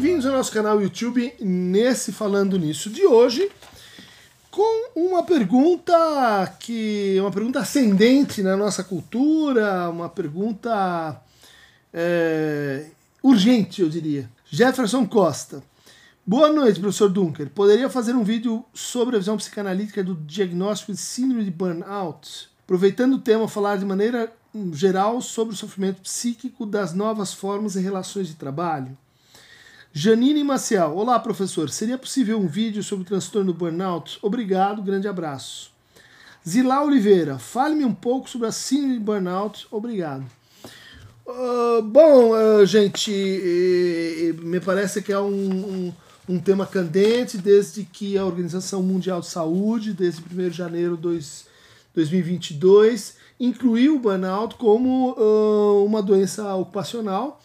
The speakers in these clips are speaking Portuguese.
Bem-vindos ao nosso canal YouTube nesse Falando Nisso de hoje, com uma pergunta que uma pergunta ascendente na nossa cultura, uma pergunta é, urgente, eu diria. Jefferson Costa. Boa noite, professor Dunker. Poderia fazer um vídeo sobre a visão psicanalítica do diagnóstico de síndrome de burnout? Aproveitando o tema, falar de maneira geral sobre o sofrimento psíquico das novas formas e relações de trabalho. Janine Maciel. Olá, professor. Seria possível um vídeo sobre o transtorno burnout? Obrigado, grande abraço. Zilá Oliveira. Fale-me um pouco sobre a síndrome de burnout. Obrigado. Uh, bom, uh, gente, me parece que é um, um, um, tema candente desde que a Organização Mundial de Saúde, desde 1 de janeiro de 2022, incluiu o burnout como uh, uma doença ocupacional,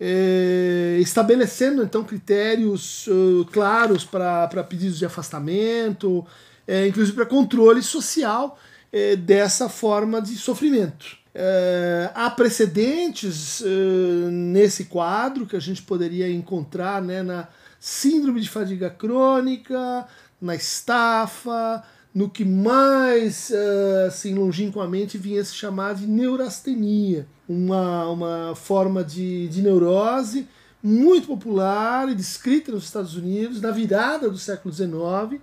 é, estabelecendo então critérios uh, claros para pedidos de afastamento, é, inclusive para controle social é, dessa forma de sofrimento. Há precedentes nesse quadro que a gente poderia encontrar né, na síndrome de fadiga crônica, na estafa, no que mais uh, assim, longínquamente vinha se chamar de neurastenia, uma, uma forma de, de neurose muito popular e descrita nos Estados Unidos na virada do século XIX,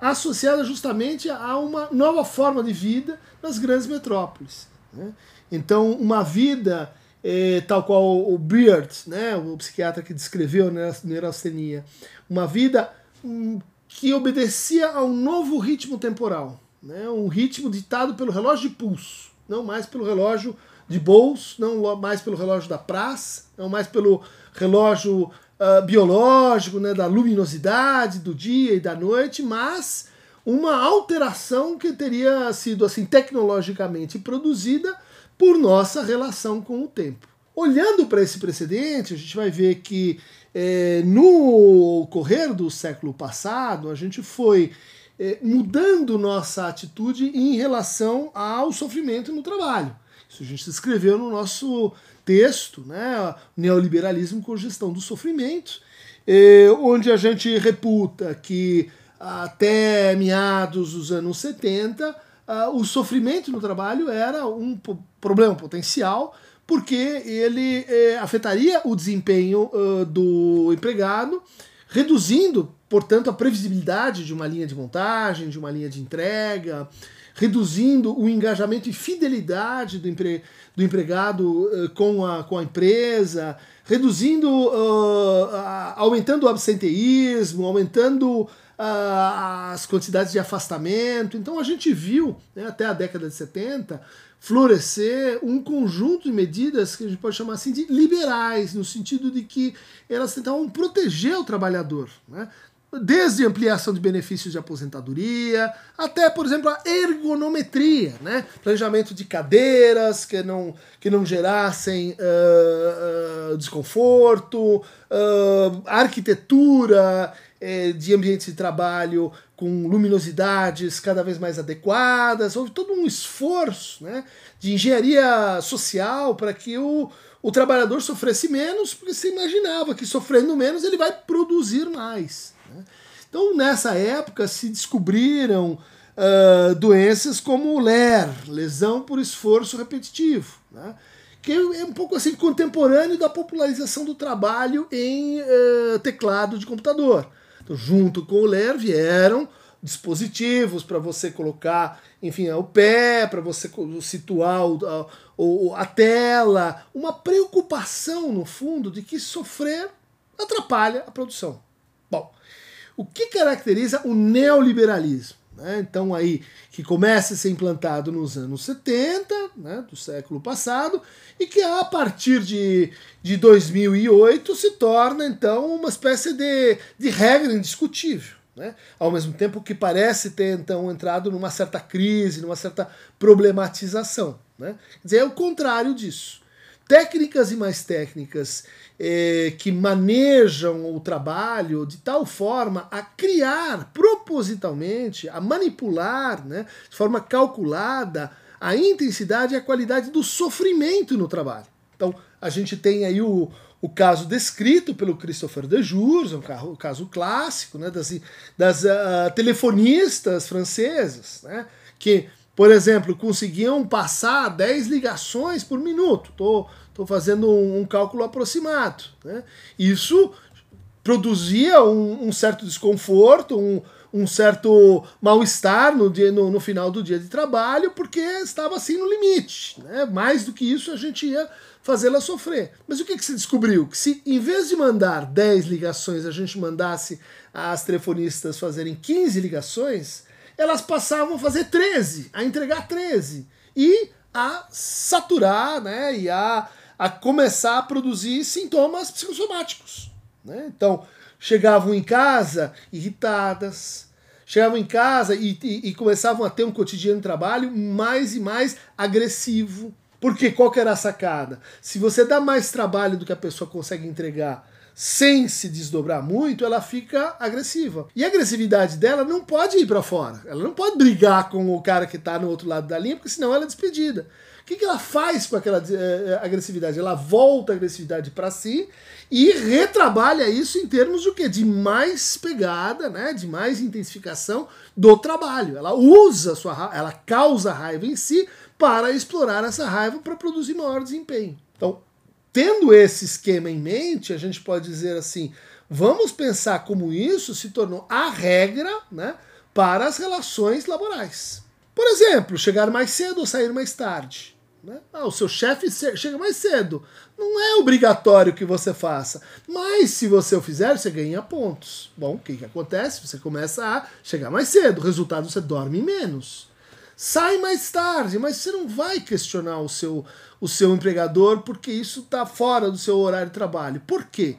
associada justamente a uma nova forma de vida nas grandes metrópoles. Né? Então, uma vida eh, tal qual o Beard, né, o psiquiatra que descreveu a neurastenia, uma vida hum, que obedecia a um novo ritmo temporal, né? um ritmo ditado pelo relógio de pulso, não mais pelo relógio de bolso, não mais pelo relógio da praça, não mais pelo relógio uh, biológico, né, da luminosidade do dia e da noite, mas uma alteração que teria sido assim tecnologicamente produzida por nossa relação com o tempo. Olhando para esse precedente, a gente vai ver que é, no correr do século passado, a gente foi é, mudando nossa atitude em relação ao sofrimento no trabalho. Isso a gente escreveu no nosso texto, né, Neoliberalismo com Gestão do Sofrimento, é, onde a gente reputa que até meados dos anos 70, o sofrimento no trabalho era um problema potencial porque ele é, afetaria o desempenho uh, do empregado, reduzindo, portanto, a previsibilidade de uma linha de montagem, de uma linha de entrega, reduzindo o engajamento e fidelidade do, empre do empregado uh, com, a, com a empresa, reduzindo, uh, aumentando o absenteísmo, aumentando as quantidades de afastamento. Então a gente viu, né, até a década de 70, florescer um conjunto de medidas que a gente pode chamar assim de liberais, no sentido de que elas tentavam proteger o trabalhador. Né? Desde ampliação de benefícios de aposentadoria, até, por exemplo, a ergonometria, né? planejamento de cadeiras que não, que não gerassem uh, uh, desconforto, uh, arquitetura é, de ambientes de trabalho com luminosidades cada vez mais adequadas. Houve todo um esforço né, de engenharia social para que o, o trabalhador sofresse menos, porque se imaginava que sofrendo menos ele vai produzir mais. Né? Então, nessa época, se descobriram uh, doenças como o LER, lesão por esforço repetitivo. Né? que é um pouco assim contemporâneo da popularização do trabalho em uh, teclado de computador. Junto com o LER vieram dispositivos para você colocar, enfim, o pé, para você situar o, a, a tela, uma preocupação no fundo de que sofrer atrapalha a produção. Bom, o que caracteriza o neoliberalismo? Né? Então aí que começa a ser implantado nos anos 70, né, do século passado, e que a partir de, de 2008 se torna então uma espécie de, de regra indiscutível. Né? Ao mesmo tempo que parece ter então entrado numa certa crise, numa certa problematização. Né? Quer dizer, é o contrário disso. Técnicas e mais técnicas eh, que manejam o trabalho de tal forma a criar propositalmente, a manipular né, de forma calculada a intensidade e a qualidade do sofrimento no trabalho. Então, a gente tem aí o, o caso descrito pelo Christopher de Jours, um caso, um caso clássico né, das, das uh, telefonistas francesas, né, que, por exemplo, conseguiam passar 10 ligações por minuto. Estou fazendo um, um, cálculo aproximado. Né? Isso produzia um, um certo desconforto, um, um certo mal-estar no, no, no, final do dia de trabalho, porque estava assim no limite. Né? Mais do que isso, a gente ia fazê-la sofrer. Mas o que, que se descobriu? Que se em vez de mandar 10 ligações, a gente mandasse as telefonistas fazerem 15 ligações, elas passavam a fazer 13, a entregar 13 e a saturar né, e a, a começar a produzir sintomas psicossomáticos. Né? Então, chegavam em casa irritadas, chegavam em casa e, e, e, começavam a ter um cotidiano de trabalho mais e mais agressivo. Porque qual era a sacada? Se você dá mais trabalho do que a pessoa consegue entregar sem se desdobrar muito, ela fica agressiva. E a agressividade dela não pode ir para fora. Ela não pode brigar com o cara que está no outro lado da linha, porque senão ela é despedida. Que, que ela faz com aquela é, agressividade? Ela volta a agressividade para si e retrabalha isso em termos de quê? De mais pegada, né? De mais intensificação do trabalho. Ela usa sua ela causa raiva em si para explorar essa raiva para produzir maior desempenho. Então, tendo esse esquema em mente, a gente pode dizer assim: vamos pensar como isso se tornou a regra né, para as relações laborais. Por exemplo, chegar mais cedo ou sair mais tarde. Né? Ah, o seu chefe chega mais cedo. Não é obrigatório que você faça. Mas se você o fizer, você ganha pontos. Bom, o que, que acontece? Você começa a chegar mais cedo. Resultado você dorme menos. Sai mais tarde, mas você não vai questionar o seu, o seu empregador porque isso está fora do seu horário de trabalho. Por quê?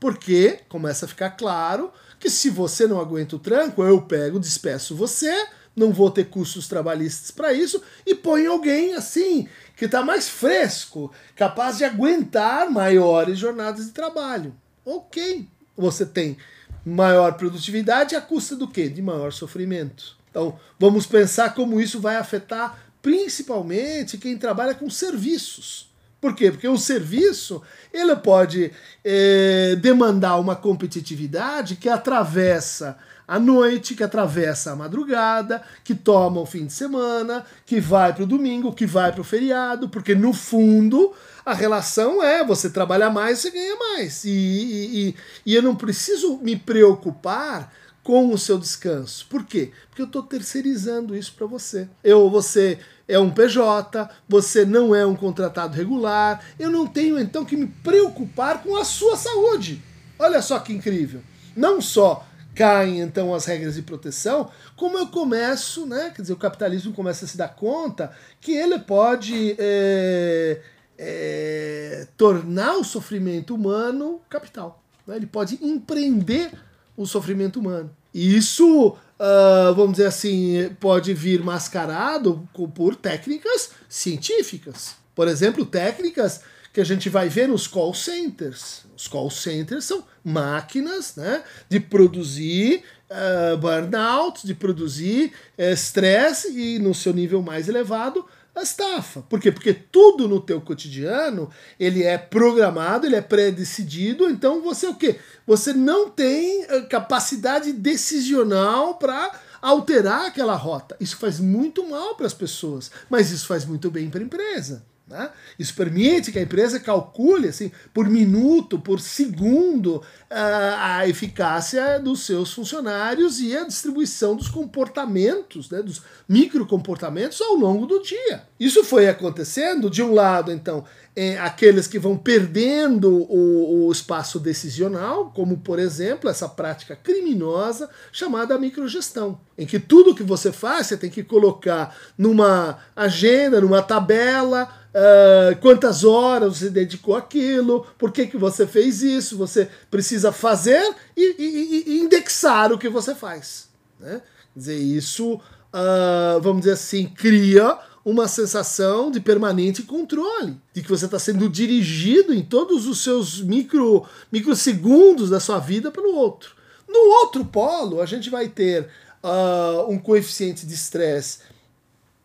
Porque começa a ficar claro que se você não aguenta o tranco, eu pego, despeço você, não vou ter custos trabalhistas para isso e põe alguém assim que está mais fresco, capaz de aguentar maiores jornadas de trabalho. Ok, você tem maior produtividade à custa do quê? De maior sofrimento. Então, vamos pensar como isso vai afetar principalmente quem trabalha com serviços. Por quê? Porque o serviço ele pode é, demandar uma competitividade que atravessa a noite, que atravessa a madrugada, que toma o fim de semana, que vai para o domingo, que vai para o feriado, porque no fundo a relação é você trabalha mais, você ganha mais. E, e, e, e eu não preciso me preocupar com o seu descanso. Por quê? Porque eu estou terceirizando isso para você. Eu, você é um PJ, você não é um contratado regular, eu não tenho então que me preocupar com a sua saúde. Olha só que incrível. Não só caem então as regras de proteção, como eu começo, né? Quer dizer, o capitalismo começa a se dar conta que ele pode é, é, tornar o sofrimento humano capital. Né? Ele pode empreender o sofrimento humano. E isso, uh, vamos dizer assim, pode vir mascarado por técnicas científicas. Por exemplo, técnicas que a gente vai ver nos call centers. Os call centers são máquinas né, de produzir uh, burnout, de produzir eh, estresse uh, e, no seu nível mais elevado, a estafa. Por quê? Porque tudo no teu cotidiano, ele é programado, ele é pré-decidido, então você o quê? Você não tem eh, capacidade decisional para alterar aquela rota. Isso faz muito mal para as pessoas, mas isso faz muito bem para a empresa. Né? Isso permite que a empresa calcule assim, por minuto, por segundo, ah, a eficácia dos seus funcionários e a distribuição dos comportamentos, né, dos microcomportamentos ao longo do dia. Isso foi acontecendo, de um lado, então, é, aqueles que vão perdendo o, o, espaço decisional, como, por exemplo, essa prática criminosa chamada microgestão, em que tudo que você faz você tem que colocar numa agenda, numa tabela, Uh, quantas horas você dedicou aquilo, por que, que você fez isso, você precisa fazer e, e, e indexar o que você faz. Né? Quer dizer, isso, uh, vamos dizer assim, cria uma sensação de permanente controle, de que você está sendo dirigido em todos os seus micro, microsegundos da sua vida pelo outro. No outro polo, a gente vai ter uh, um coeficiente de estresse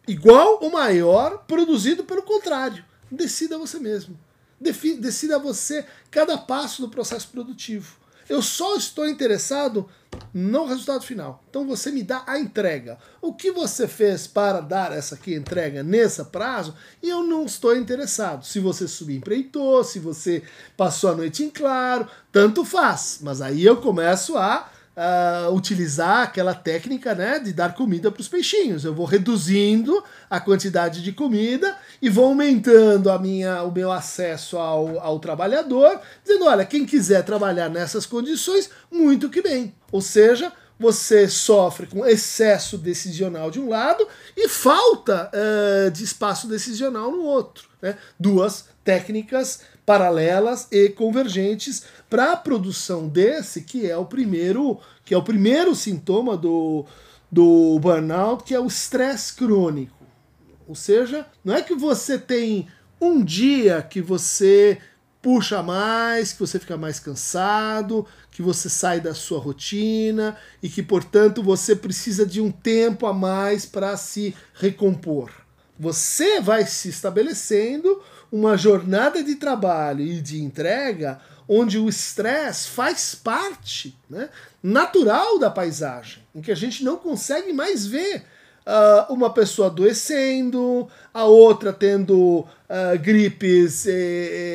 igual ou maior, produzido pelo contrário. Decida você mesmo. Decida você cada passo do processo produtivo. Eu só estou interessado no resultado final. Então você me dá a entrega. O que você fez para dar essa aqui entrega nesse prazo? E eu não estou interessado. Se você subempreitou, se você passou a noite em claro, tanto faz. Mas aí eu começo a uh, utilizar aquela técnica né, de dar comida para os peixinhos. Eu vou reduzindo a quantidade de comida e vou aumentando a minha, o meu acesso ao, ao trabalhador, dizendo: olha, quem quiser trabalhar nessas condições, muito que bem. Ou seja, você sofre com excesso decisional de um lado e falta uh, de espaço decisional no outro. Né? Duas técnicas paralelas e convergentes para a produção desse que é o primeiro que é o primeiro sintoma do, do burnout que é o estresse crônico. Ou seja não é que você tem um dia que você puxa mais que você fica mais cansado que você sai da sua rotina e que portanto você precisa de um tempo a mais para se recompor. Você vai se estabelecendo uma jornada de trabalho e de entrega onde o estresse faz parte né, natural da paisagem, em que a gente não consegue mais ver uh, uma pessoa adoecendo, a outra tendo uh, gripes eh,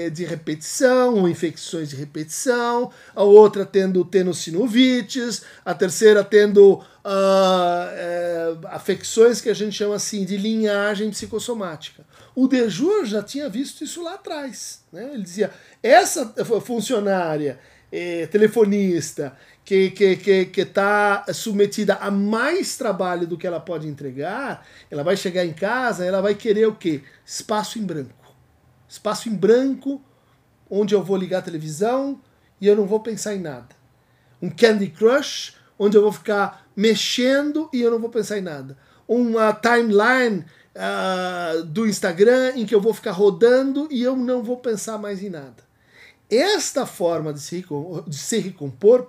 eh, de repetição ou infecções de repetição, a outra tendo tenossinovites, a terceira tendo uh, afecções que a gente chama assim de linhagem psicossomática. O Dejur já tinha visto isso lá atrás. Né? Ele dizia: essa funcionária eh, telefonista que está que, que, que tá submetida a mais trabalho do que ela pode entregar, ela vai chegar em casa, ela vai querer o quê? Espaço em branco. Espaço em branco, onde eu vou ligar a televisão e eu não vou pensar em nada. Um Candy Crush, onde eu vou ficar mexendo e eu não vou pensar em nada. Uma timeline uh, do Instagram em que eu vou ficar rodando e eu não vou pensar mais em nada. Esta forma de se, de se recompor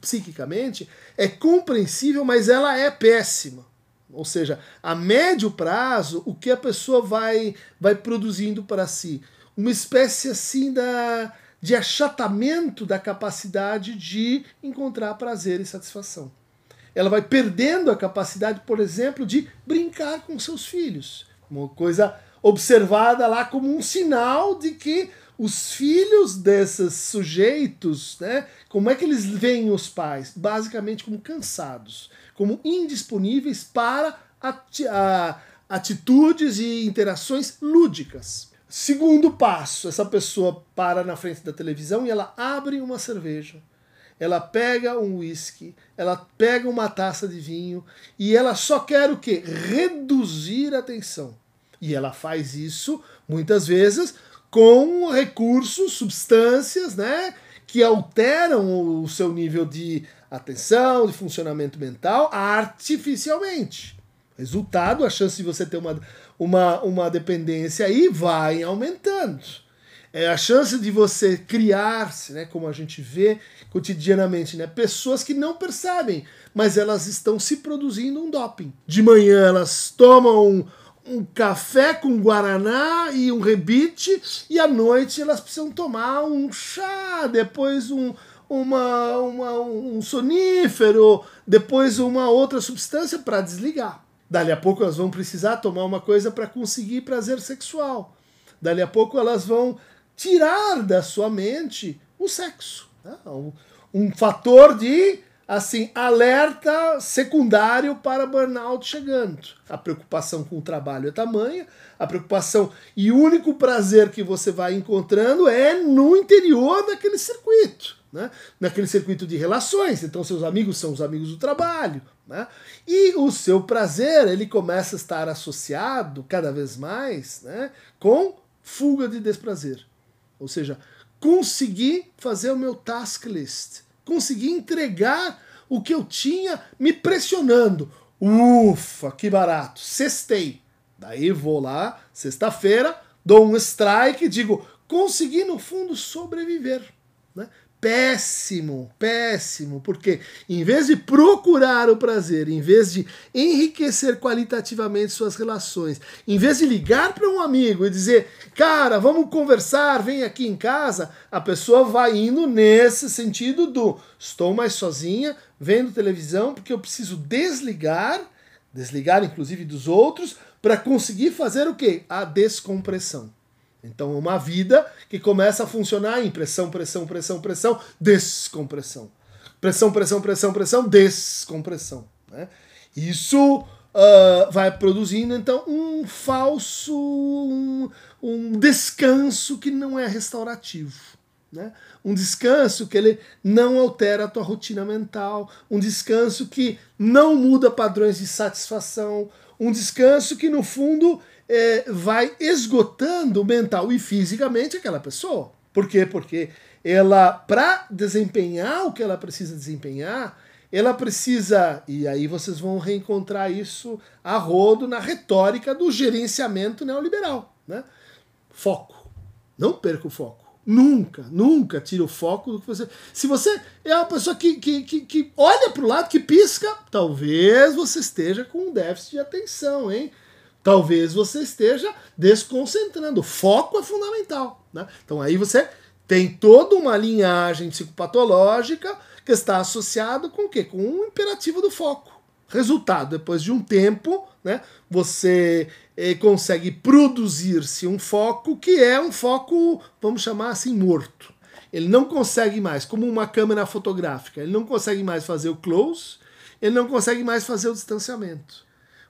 psiquicamente é compreensível, mas ela é péssima. Ou seja, a médio prazo, o que a pessoa vai, vai produzindo para si? Uma espécie assim da, de achatamento da capacidade de encontrar prazer e satisfação. Ela vai perdendo a capacidade, por exemplo, de brincar com seus filhos. Uma coisa observada lá como um sinal de que os filhos desses sujeitos, né, como é que eles veem os pais? Basicamente como cansados, como indisponíveis para atitudes e interações lúdicas. Segundo passo, essa pessoa para na frente da televisão e ela abre uma cerveja. Ela pega um whisky, ela pega uma taça de vinho e ela só quer o quê? Reduzir a tensão. E ela faz isso muitas vezes com recursos, substâncias, né, que alteram o seu nível de atenção, de funcionamento mental artificialmente. Resultado, a chance de você ter uma, uma, uma dependência aí vai aumentando. É a chance de você criar-se, né, como a gente vê cotidianamente, né, pessoas que não percebem, mas elas estão se produzindo um doping. De manhã elas tomam um café com guaraná e um rebite, e à noite elas precisam tomar um chá, depois um, uma, uma, um sonífero, depois uma outra substância para desligar. Dali a pouco elas vão precisar tomar uma coisa para conseguir prazer sexual. Dali a pouco elas vão tirar da sua mente o sexo. Né? Um, um fator de assim, alerta secundário para burnout chegando. A preocupação com o trabalho é tamanha, a preocupação e o único prazer que você vai encontrando é no interior daquele circuito. Né? Naquele circuito de relações, então seus amigos são os amigos do trabalho, né? e o seu prazer ele começa a estar associado cada vez mais né, com fuga de desprazer, ou seja, conseguir fazer o meu task list, consegui entregar o que eu tinha me pressionando. Ufa, que barato. Sextei. Daí vou lá, sexta-feira, dou um strike e digo, consegui no fundo sobreviver. Né? Péssimo, péssimo, porque em vez de procurar o prazer, em vez de enriquecer qualitativamente suas relações, em vez de ligar para um amigo e dizer, cara, vamos conversar, vem aqui em casa, a pessoa vai indo nesse sentido do estou mais sozinha, vendo televisão, porque eu preciso desligar, desligar inclusive dos outros, para conseguir fazer o quê? A descompressão. Então, uma vida que começa a funcionar em pressão, pressão, pressão, pressão, descompressão. Pressão, pressão, pressão, pressão, descompressão. Né? Isso uh, vai produzindo, então, um falso, um, um descanso que não é restaurativo. Né? Um descanso que ele não altera a tua rotina mental, um descanso que não muda padrões de satisfação, um descanso que, no fundo, é, vai esgotando mental e fisicamente aquela pessoa. Por quê? Porque ela, para desempenhar o que ela precisa desempenhar, ela precisa, e aí vocês vão reencontrar isso a rodo na retórica do gerenciamento neoliberal. Né? Foco. Não perca o foco. Nunca, nunca tira o foco do que você. Se você é uma pessoa que, que, que, que olha para o lado, que pisca, talvez você esteja com um déficit de atenção, hein? Talvez você esteja desconcentrando. O foco é fundamental. Né? Então aí você tem toda uma linhagem psicopatológica que está associado com o quê? Com um imperativo do foco. Resultado, depois de um tempo, né, você consegue produzir-se um foco que é um foco, vamos chamar assim, morto. Ele não consegue mais, como uma câmera fotográfica, ele não consegue mais fazer o close, ele não consegue mais fazer o distanciamento.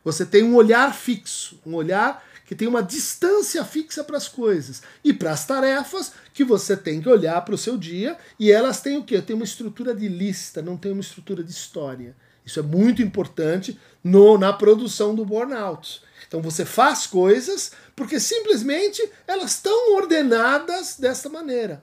Você tem um olhar fixo, um olhar que tem uma distância fixa para as coisas e para as tarefas que você tem que olhar para o seu dia e elas têm o quê? Tem uma estrutura de lista, não tem uma estrutura de história. Isso é muito importante no, na produção do burnout. Então você faz coisas porque simplesmente elas estão ordenadas desta maneira.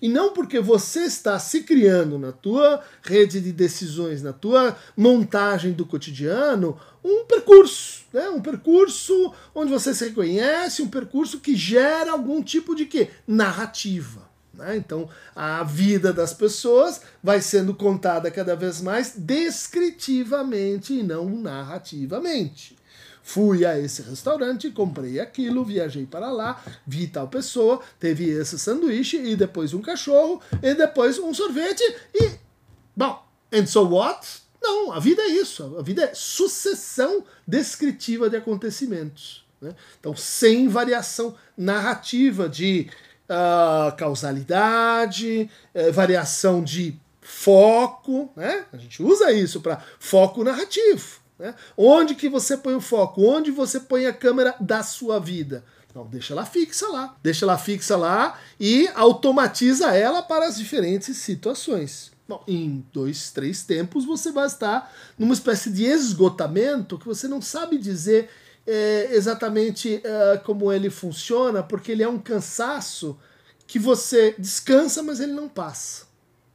E não porque você está se criando na tua rede de decisões, na tua montagem do cotidiano, um percurso, né? um percurso onde você se reconhece, um percurso que gera algum tipo de quê? narrativa. Né? Então a vida das pessoas vai sendo contada cada vez mais descritivamente e não narrativamente. Fui a esse restaurante, comprei aquilo, viajei para lá, vi tal pessoa, teve esse sanduíche e depois um cachorro e depois um sorvete e. Bom, and so what? Não, a vida é isso. A vida é sucessão descritiva de acontecimentos. Né? Então, sem variação narrativa de uh, causalidade, uh, variação de foco. Né? A gente usa isso para foco narrativo. Né? Onde que você põe o foco? Onde você põe a câmera da sua vida? Não, deixa ela fixa lá. Deixa ela fixa lá e automatiza ela para as diferentes situações. Bom, em dois, três tempos você vai estar numa espécie de esgotamento que você não sabe dizer é, exatamente é, como ele funciona, porque ele é um cansaço que você descansa, mas ele não passa.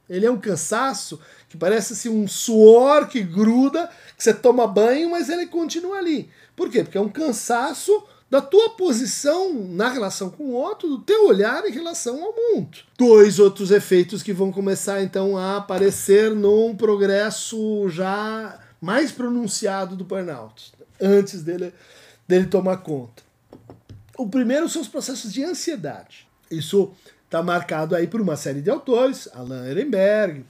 Ele é um cansaço que parece assim, um suor que gruda, que você toma banho, mas ele continua ali. Por quê? Porque é um cansaço da tua posição na relação com o outro, do teu olhar em relação ao mundo. Dois outros efeitos que vão começar então a aparecer num progresso já mais pronunciado do burnout, antes dele, dele tomar conta. O primeiro são os processos de ansiedade. Isso está marcado aí por uma série de autores, Alan Ehrenberg,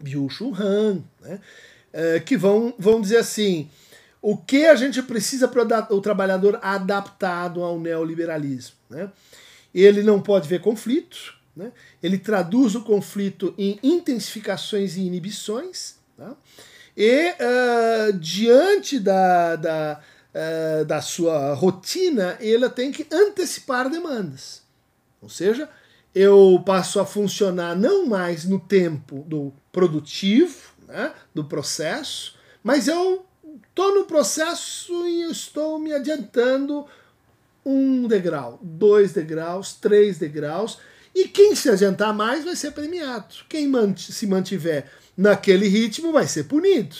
Byung-Chul Han, né, é, que vão, vão dizer assim, o que a gente precisa para o trabalhador adaptado ao neoliberalismo. Né? Ele não pode ver conflito, né? ele traduz o conflito em intensificações e inibições, tá? e uh, diante da, da, uh, da sua rotina, ele tem que antecipar demandas. Ou seja, eu passo a funcionar não mais no tempo do produtivo, né, do processo, mas eu estou no processo e estou me adiantando um degrau, dois degraus, três degraus, e quem se adiantar mais vai ser premiado. Quem se mantiver naquele ritmo vai ser punido.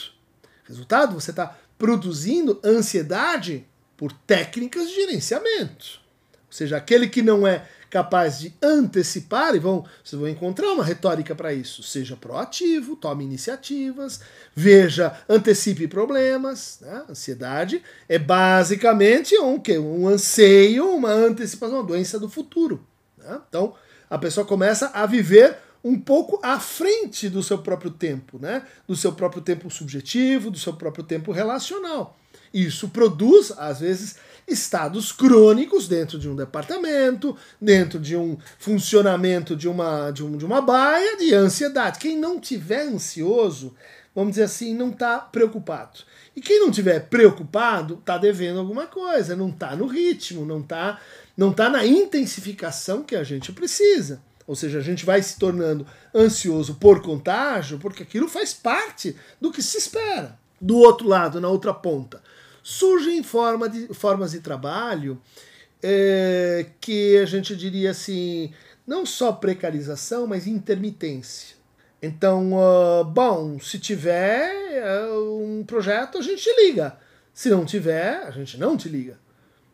Resultado, você está produzindo ansiedade por técnicas de gerenciamento. Ou seja, aquele que não é capaz de antecipar, e vão, vocês vão encontrar uma retórica para isso. Seja proativo, tome iniciativas, veja, antecipe problemas. Né? Ansiedade é basicamente um, que, um anseio, uma antecipação, uma doença do futuro. Né? Então, a pessoa começa a viver um pouco à frente do seu próprio tempo, né? do seu próprio tempo subjetivo, do seu próprio tempo relacional. Isso produz, às vezes, estados crônicos dentro de um departamento, dentro de um funcionamento de uma, de, um, de uma baia de ansiedade. Quem não tiver ansioso, vamos dizer assim, não está preocupado. E quem não tiver preocupado, está devendo alguma coisa, não está no ritmo, não está não tá na intensificação que a gente precisa. Ou seja, a gente vai se tornando ansioso por contágio, porque aquilo faz parte do que se espera. Do outro lado, na outra ponta, surgem forma de, formas de trabalho é, que a gente diria assim, não só precarização, mas intermitência. Então, uh, bom, se tiver uh, um projeto, a gente liga. Se não tiver, a gente não te liga.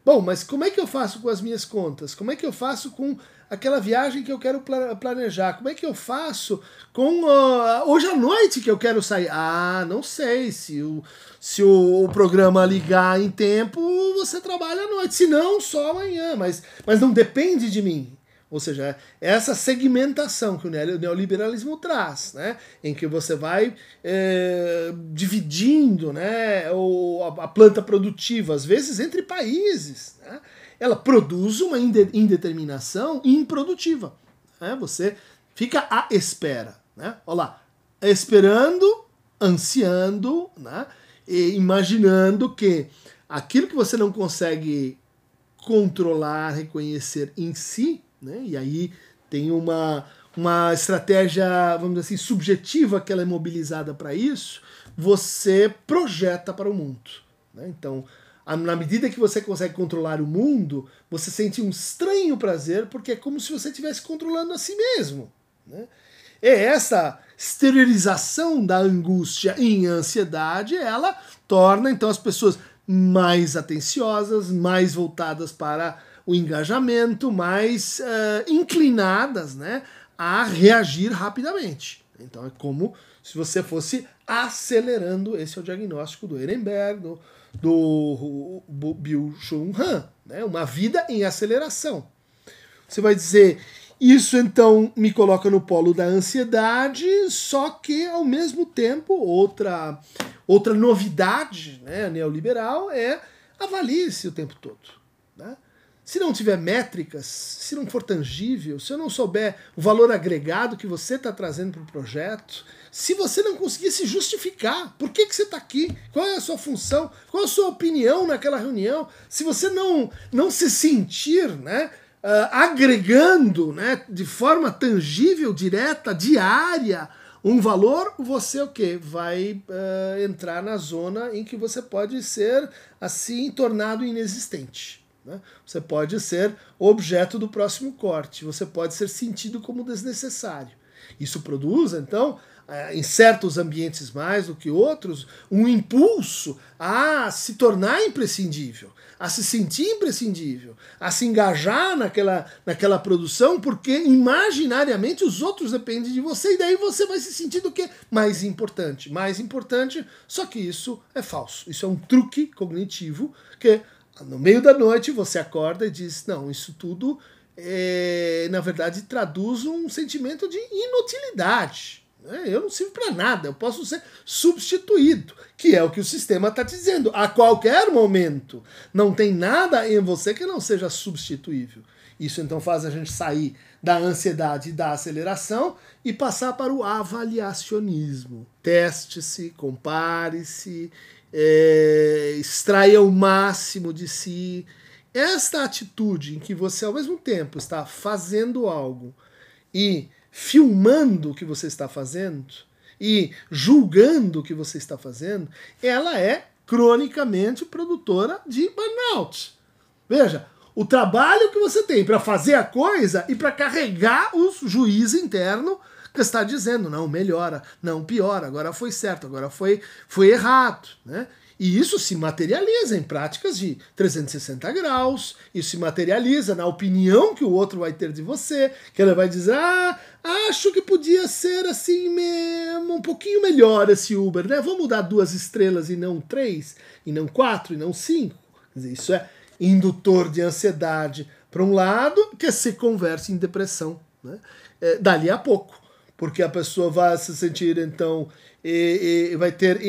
Bom, mas como é que eu faço com as minhas contas? Como é que eu faço com aquela viagem que eu quero planejar? Como é que eu faço com uh, hoje à noite que eu quero sair? Ah, não sei. Se o, se o, o, programa ligar em tempo, você trabalha à noite. Se não, só amanhã. Mas, mas não depende de mim. Ou seja, essa segmentação que o neoliberalismo traz, né? em que você vai é, dividindo né, o, a, planta produtiva, às vezes entre países. Né? Ela produz uma indeterminação improdutiva. Né? Você fica à espera. Né? Olha lá, esperando, ansiando, né? e imaginando que aquilo que você não consegue controlar, reconhecer em si, né? E aí tem uma, uma estratégia, vamos dizer assim, subjetiva que ela é mobilizada para isso, você projeta para o mundo. Né? Então, na medida que você consegue controlar o mundo, você sente um estranho prazer, porque é como se você estivesse controlando a si mesmo. Né? E essa esterilização da angústia em ansiedade, ela torna então as pessoas mais atenciosas, mais voltadas para o engajamento, mais uh, inclinadas né, a reagir rapidamente. Então é como se você fosse acelerando, esse é o diagnóstico do Ehrenberg, do, do, Bill Chung Han, né, uma vida em aceleração. Você vai dizer, isso então me coloca no polo da ansiedade, só que ao mesmo tempo, outra, outra novidade né, neoliberal é avalie-se o tempo todo. Né? Se não tiver métricas, se não for tangível, se eu não souber o valor agregado que você está trazendo para o projeto, se você não conseguir se justificar, por que, que você está aqui, qual é a sua função, qual a sua opinião naquela reunião, se você não, não se sentir né, uh, agregando né, de forma tangível, direta, diária, um valor, você o que? Vai uh, entrar na zona em que você pode ser assim tornado inexistente. Né? Você pode ser objeto do próximo corte, você pode ser sentido como desnecessário. Isso produz, então, em certos ambientes mais do que outros, um impulso a se tornar imprescindível, a se sentir imprescindível, a se engajar naquela, naquela produção, porque imaginariamente os outros dependem de você, e daí você vai se sentir do que? Mais importante. Mais importante, só que isso é falso. Isso é um truque cognitivo que no meio da noite você acorda e diz: Não, isso tudo, é, na verdade, traduz um sentimento de inutilidade. Né? Eu não sirvo para nada, eu posso ser substituído, que é o que o sistema está dizendo. A qualquer momento, não tem nada em você que não seja substituível. Isso então faz a gente sair da ansiedade e da aceleração e passar para o avaliacionismo. Teste-se, compare-se é, extraia o máximo de si. Esta atitude em que você, ao mesmo tempo, está fazendo algo e filmando o que você está fazendo e julgando o que você está fazendo, ela é cronicamente produtora de burnout. Veja, o trabalho que você tem para fazer a coisa e para carregar o juiz interno que está dizendo, não, melhora, não, piora, agora foi certo, agora foi, foi errado. Né? E isso se materializa em práticas de 360 graus, isso se materializa na opinião que o outro vai ter de você, que ele vai dizer, ah, acho que podia ser assim mesmo, um pouquinho melhor esse Uber, né? Vamos dar duas estrelas e não três, e não quatro, e não cinco. Quer dizer, isso é indutor de ansiedade para um lado, que se converte em depressão, né? É, dali a pouco, porque a pessoa vai se sentir então e, e vai ter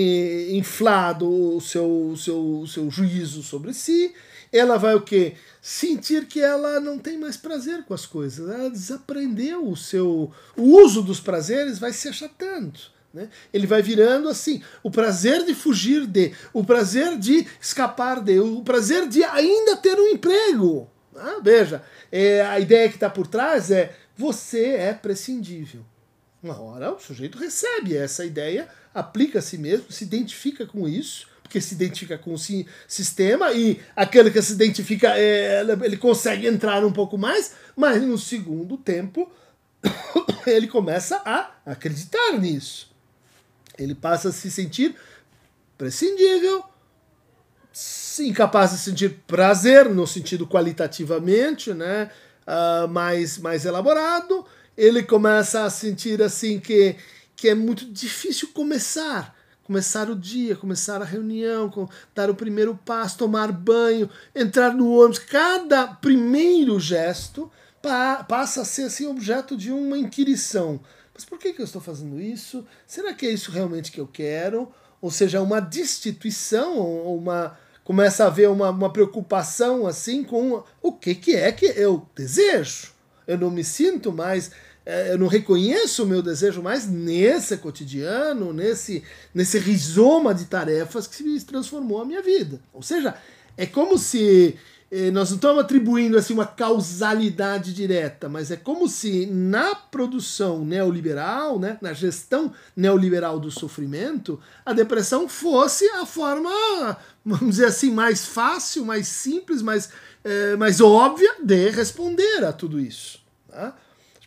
inflado o seu, seu, seu juízo sobre si. Ela vai o quê? Sentir que ela não tem mais prazer com as coisas. Ela desaprendeu o seu. O uso dos prazeres vai se achatando. Né? Ele vai virando assim: o prazer de fugir de, o prazer de escapar de, o prazer de ainda ter um emprego. Ah, veja, é, a ideia que está por trás é: você é prescindível. Uma hora o sujeito recebe essa ideia, aplica a si mesmo, se identifica com isso, porque se identifica com o sistema, e aquele que se identifica, é, ele consegue entrar um pouco mais, mas no segundo tempo ele começa a acreditar nisso. Ele passa a se sentir prescindível, incapaz de sentir prazer no sentido qualitativamente, né, uh, mais, mais elaborado, ele começa a sentir assim que, que é muito difícil começar. Começar o dia, começar a reunião, dar o primeiro passo, tomar banho, entrar no ônibus. Cada primeiro gesto pa passa a ser assim, objeto de uma inquirição. Mas por que, que eu estou fazendo isso? Será que é isso realmente que eu quero? Ou seja, uma destituição, ou uma, começa a haver uma, uma preocupação assim com o que, que é que eu desejo. Eu não me sinto mais eu não reconheço o meu desejo mais nesse cotidiano, nesse, nesse rizoma de tarefas que se transformou a minha vida. Ou seja, é como se eh, nós não estamos atribuindo assim uma causalidade direta, mas é como se na produção neoliberal, né, na gestão neoliberal do sofrimento, a depressão fosse a forma, vamos dizer assim, mais fácil, mais simples, mais, eh, mais óbvia de responder a tudo isso. Tá?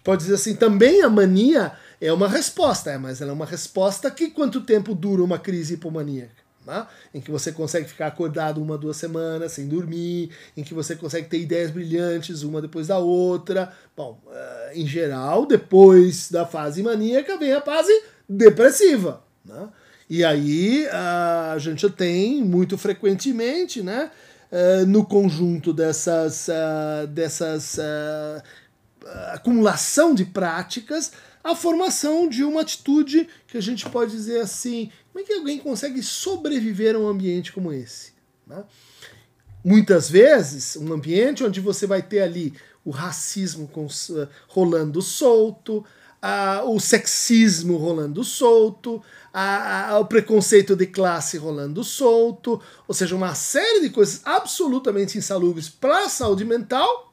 Pode dizer assim, também a mania é uma resposta, é, mas ela é uma resposta que quanto tempo dura uma crise hipomaníaca? Né? Em que você consegue ficar acordado uma, duas semanas sem dormir, em que você consegue ter ideias brilhantes uma depois da outra. Bom, uh, em geral, depois da fase maníaca vem a fase depressiva. Né? E aí uh, a gente tem muito frequentemente, né, uh, no conjunto dessas, dessas acumulação de práticas, a formação de uma atitude que a gente pode dizer assim: como é que alguém consegue sobreviver a um ambiente como esse? Né? Muitas vezes, um ambiente onde você vai ter ali o racismo rolando solto, o sexismo rolando solto, o preconceito de classe rolando solto, ou seja, uma série de coisas absolutamente insalubres para a saúde mental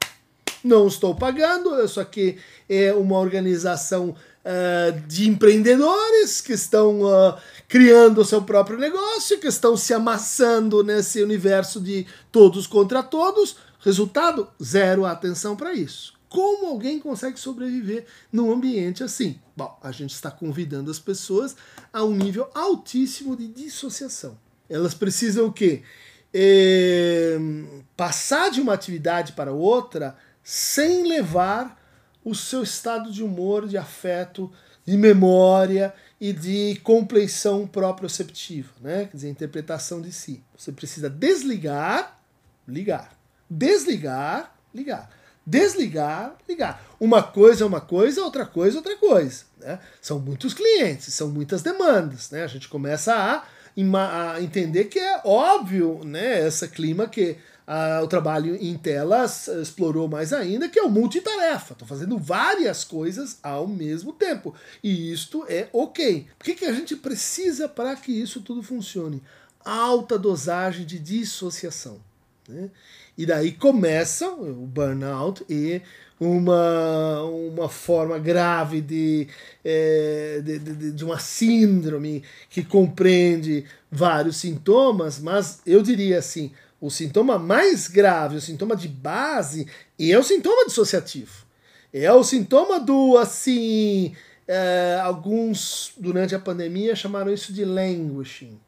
não estou pagando, isso aqui é uma organização uh, de empreendedores que estão uh, criando o seu próprio negócio, que estão se amassando nesse universo de todos contra todos. Resultado: zero atenção para isso. Como alguém consegue sobreviver num ambiente assim? Bom, a gente está convidando as pessoas a um nível altíssimo de dissociação. Elas precisam o quê? É, passar de uma atividade para outra sem levar o seu estado de humor, de afeto, de memória e de compleição proprioceptiva, né? quer dizer, interpretação de si. Você precisa desligar, ligar. Desligar, ligar. Desligar, ligar. Uma coisa é uma coisa, outra coisa é outra coisa. Né? São muitos clientes, são muitas demandas. Né? A gente começa a, a entender que é óbvio né, esse clima que o trabalho em telas explorou mais ainda, que é o multitarefa. Estou fazendo várias coisas ao mesmo tempo. E isto é ok. O que, que a gente precisa para que isso tudo funcione? Alta dosagem de dissociação. Né? E daí começa o burnout e uma, uma forma grave de, é, de, de, de, uma síndrome que compreende vários sintomas, mas eu diria assim, o sintoma mais grave, o sintoma de base, é o sintoma dissociativo. É o sintoma do, assim, é, alguns durante a pandemia chamaram isso de languishing.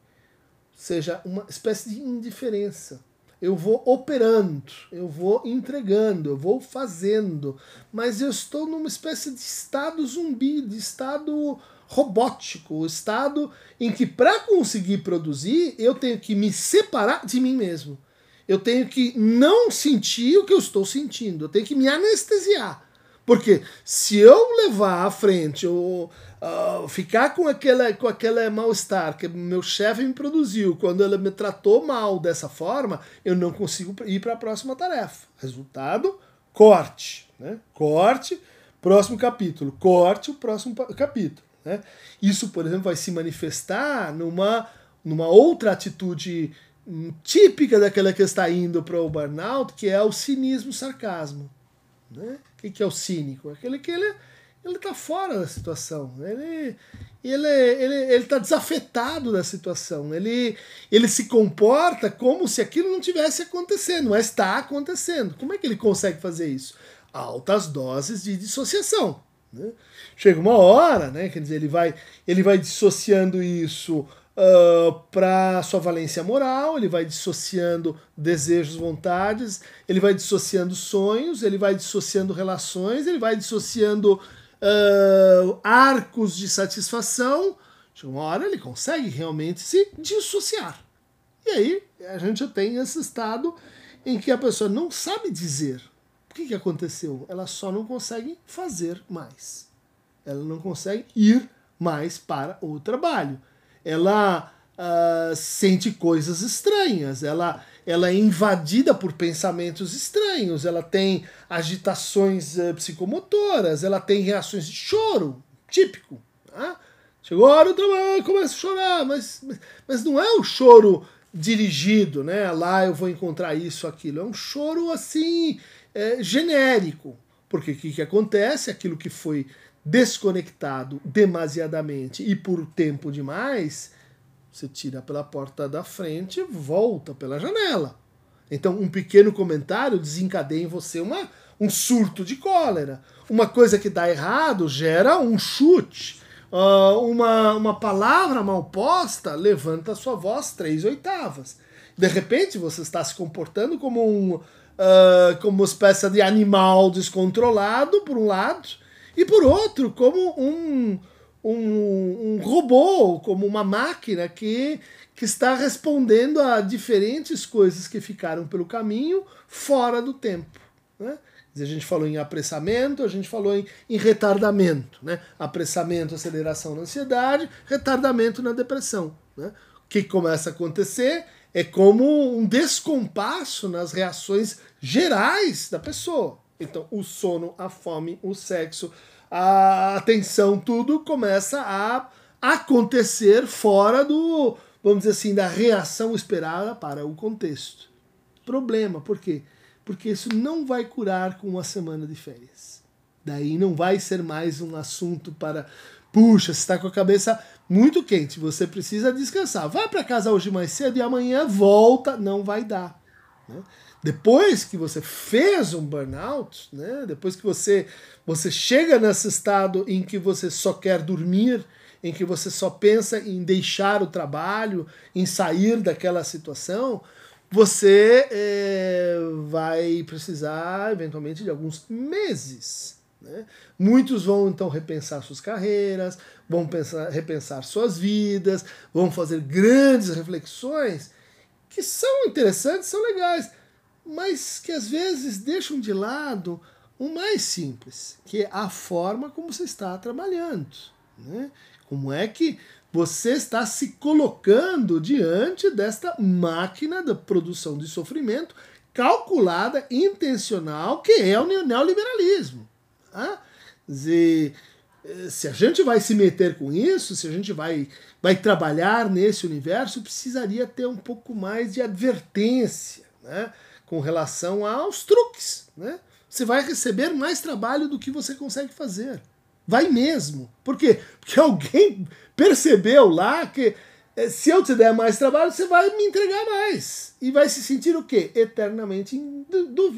seja uma espécie de indiferença. Eu vou operando, eu vou entregando, eu vou fazendo, mas eu estou numa espécie de estado zumbi, de estado robótico, estado em que para conseguir produzir eu tenho que me separar de mim mesmo. Eu tenho que não sentir o que eu estou sentindo, eu tenho que me anestesiar. Porque se eu levar à frente ou uh, ficar com aquele, com aquele mal-estar que meu chefe me produziu quando ele me tratou mal dessa forma, eu não consigo ir para a próxima tarefa. Resultado: corte. Né? Corte, próximo capítulo. Corte, o próximo capítulo. Né? Isso, por exemplo, vai se manifestar numa, numa outra atitude típica daquela que está indo para o burnout, que é o cinismo sarcasmo. Né? O que é o cínico? Aquele que ele ele está fora da situação. Ele ele ele ele está desafetado da situação. Ele ele se comporta como se aquilo não tivesse acontecendo, mas está acontecendo. Como é que ele consegue fazer isso? Altas doses de dissociação. Né? Chega uma hora, né? Quer dizer, ele vai ele vai dissociando isso uh, para sua valência moral, ele vai dissociando desejos, vontades, ele vai dissociando sonhos, ele vai dissociando relações, ele vai dissociando uh, arcos de satisfação. Chega uma hora ele consegue realmente se dissociar. E aí a gente tem esse estado em que a pessoa não sabe dizer o que, que aconteceu. Ela só não consegue fazer mais. Ela não consegue ir mais para o trabalho ela uh, sente coisas estranhas, ela, ela é invadida por pensamentos estranhos, ela tem agitações uh, psicomotoras, ela tem reações de choro, típico. Tá? Chegou a hora do trabalho, começa a chorar, mas, mas não é o choro dirigido, né? Lá eu vou encontrar isso, aquilo. É um choro assim, é, genérico. Porque o que, que acontece? Aquilo que foi desconectado demasiadamente e por tempo demais, você tira pela porta da frente volta pela janela. Então, um pequeno comentário desencadeia em você uma, um surto de cólera. Uma coisa que dá errado gera um chute. Uh, uma, uma palavra mal posta levanta a sua voz três oitavas. De repente, você está se comportando como um, uh, como uma espécie de animal descontrolado, por um lado, e por outro, como um, um, um robô, como uma máquina que, que está respondendo a diferentes coisas que ficaram pelo caminho fora do tempo. Né? A gente falou em apressamento, a gente falou em, em retardamento. Né? Apressamento, aceleração na ansiedade, retardamento na depressão. Né? O que começa a acontecer é como um descompasso nas reações gerais da pessoa. Então, o sono, a fome, o sexo, a atenção, tudo começa a acontecer fora do, vamos dizer assim, da reação esperada para o contexto. Problema, por quê? Porque isso não vai curar com uma semana de férias. Daí não vai ser mais um assunto para, puxa, você está com a cabeça muito quente, você precisa descansar. Vai para casa hoje mais cedo e amanhã volta, não vai dar. Né? Depois que você fez um burnout, né? depois que você, você chega nesse estado em que você só quer dormir, em que você só pensa em deixar o trabalho, em sair daquela situação, você é, vai precisar eventualmente de alguns meses. Né? Muitos vão então repensar suas carreiras, vão pensar, repensar suas vidas, vão fazer grandes reflexões que são interessantes, são legais mas que às vezes deixam de lado o mais simples, que é a forma como você está trabalhando. Né? Como é que você está se colocando diante desta máquina da produção de sofrimento calculada, intencional, que é o neoliberalismo. Tá? Dizer, eh, se a gente vai se meter com isso, se a gente vai, vai trabalhar nesse universo, precisaria ter um pouco mais de advertência. Né? com relação aos truques. Né? Você vai receber mais trabalho do que você consegue fazer. Vai mesmo. Por quê? Porque alguém percebeu lá que eh, se eu te der mais trabalho, você vai me entregar mais. E vai se sentir o quê? Eternamente em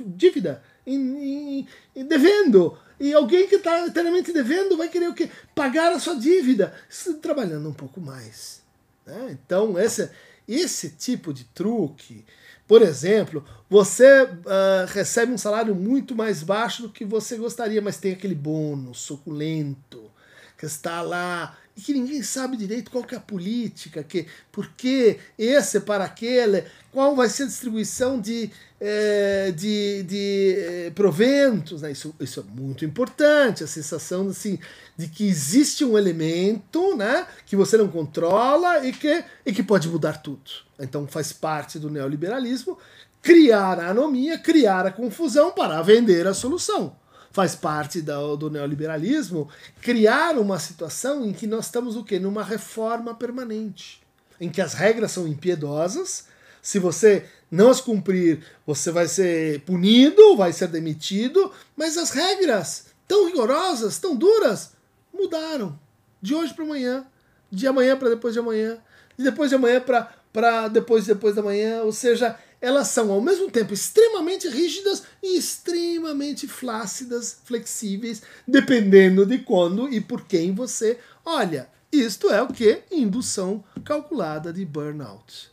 dívida, em, em, devendo. E alguém que está eternamente devendo vai querer o quê? Pagar a sua dívida, trabalhando um pouco mais. Né? Então, essa, esse tipo de truque, por exemplo, você uh, recebe um salário muito mais baixo do que você gostaria, mas tem aquele bônus suculento que está lá e que ninguém sabe direito qual que é a política, que, por que esse para aquele, qual vai ser a distribuição de, eh, de, de eh, proventos. Né? Isso, isso é muito importante, a sensação assim, de que existe um elemento né, que você não controla e que, e que pode mudar tudo. Então faz parte do neoliberalismo criar a anomia, criar a confusão para vender a solução faz parte do, do neoliberalismo, criar uma situação em que nós estamos o quê? Numa reforma permanente, em que as regras são impiedosas, se você não as cumprir, você vai ser punido, vai ser demitido, mas as regras tão rigorosas, tão duras, mudaram de hoje para amanhã, de amanhã para depois de amanhã, de depois de amanhã para depois depois da manhã, ou seja, elas são ao mesmo tempo extremamente rígidas e extremamente flácidas, flexíveis, dependendo de quando e por quem você olha. Isto é o que? Indução calculada de burnout.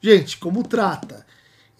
Gente, como trata?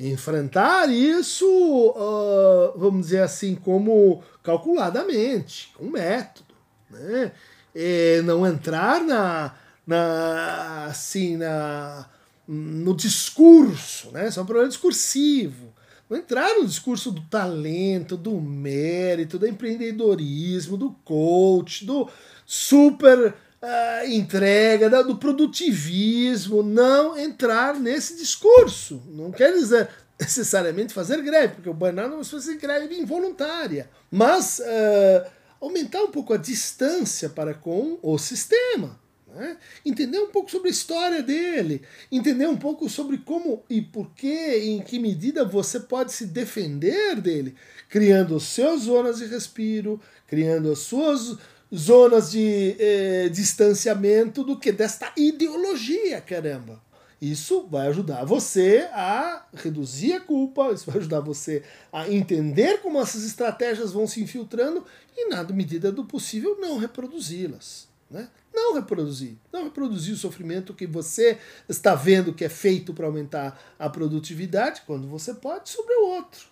Enfrentar isso, uh, vamos dizer assim, como calculadamente, com método. Né? E não entrar na, na assim, na no discurso, né? Isso é um problema discursivo. Não entrar no discurso do talento, do mérito, do empreendedorismo, do coach, do super uh, entrega, do produtivismo. Não entrar nesse discurso. Não quer dizer necessariamente fazer greve, porque o burnout é uma greve involuntária. Mas uh, aumentar um pouco a distância para com o sistema. Né? Entender um pouco sobre a história dele, entender um pouco sobre como e por que, em que medida você pode se defender dele, criando as suas zonas de respiro, criando as suas zonas de eh, distanciamento do que desta ideologia, caramba. Isso vai ajudar você a reduzir a culpa, isso vai ajudar você a entender como essas estratégias vão se infiltrando e, na medida do possível, não reproduzi-las. Né? Não reproduzir. Não reproduzir o sofrimento que você está vendo que é feito para aumentar a produtividade, quando você pode, sobre o outro.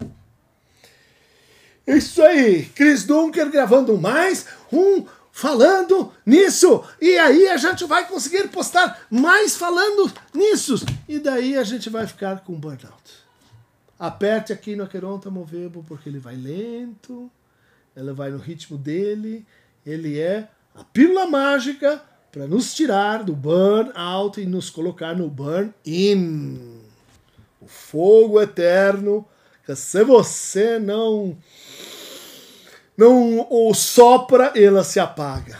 Isso aí, Chris Dunker gravando mais um falando nisso. E aí a gente vai conseguir postar mais falando nisso. E daí a gente vai ficar com burnout. Aperte aqui no Aqueronta Movebo porque ele vai lento, ela vai no ritmo dele, ele é a pílula mágica para nos tirar do burn out e nos colocar no burn in. O fogo eterno que se você não não o sopra, ela se apaga.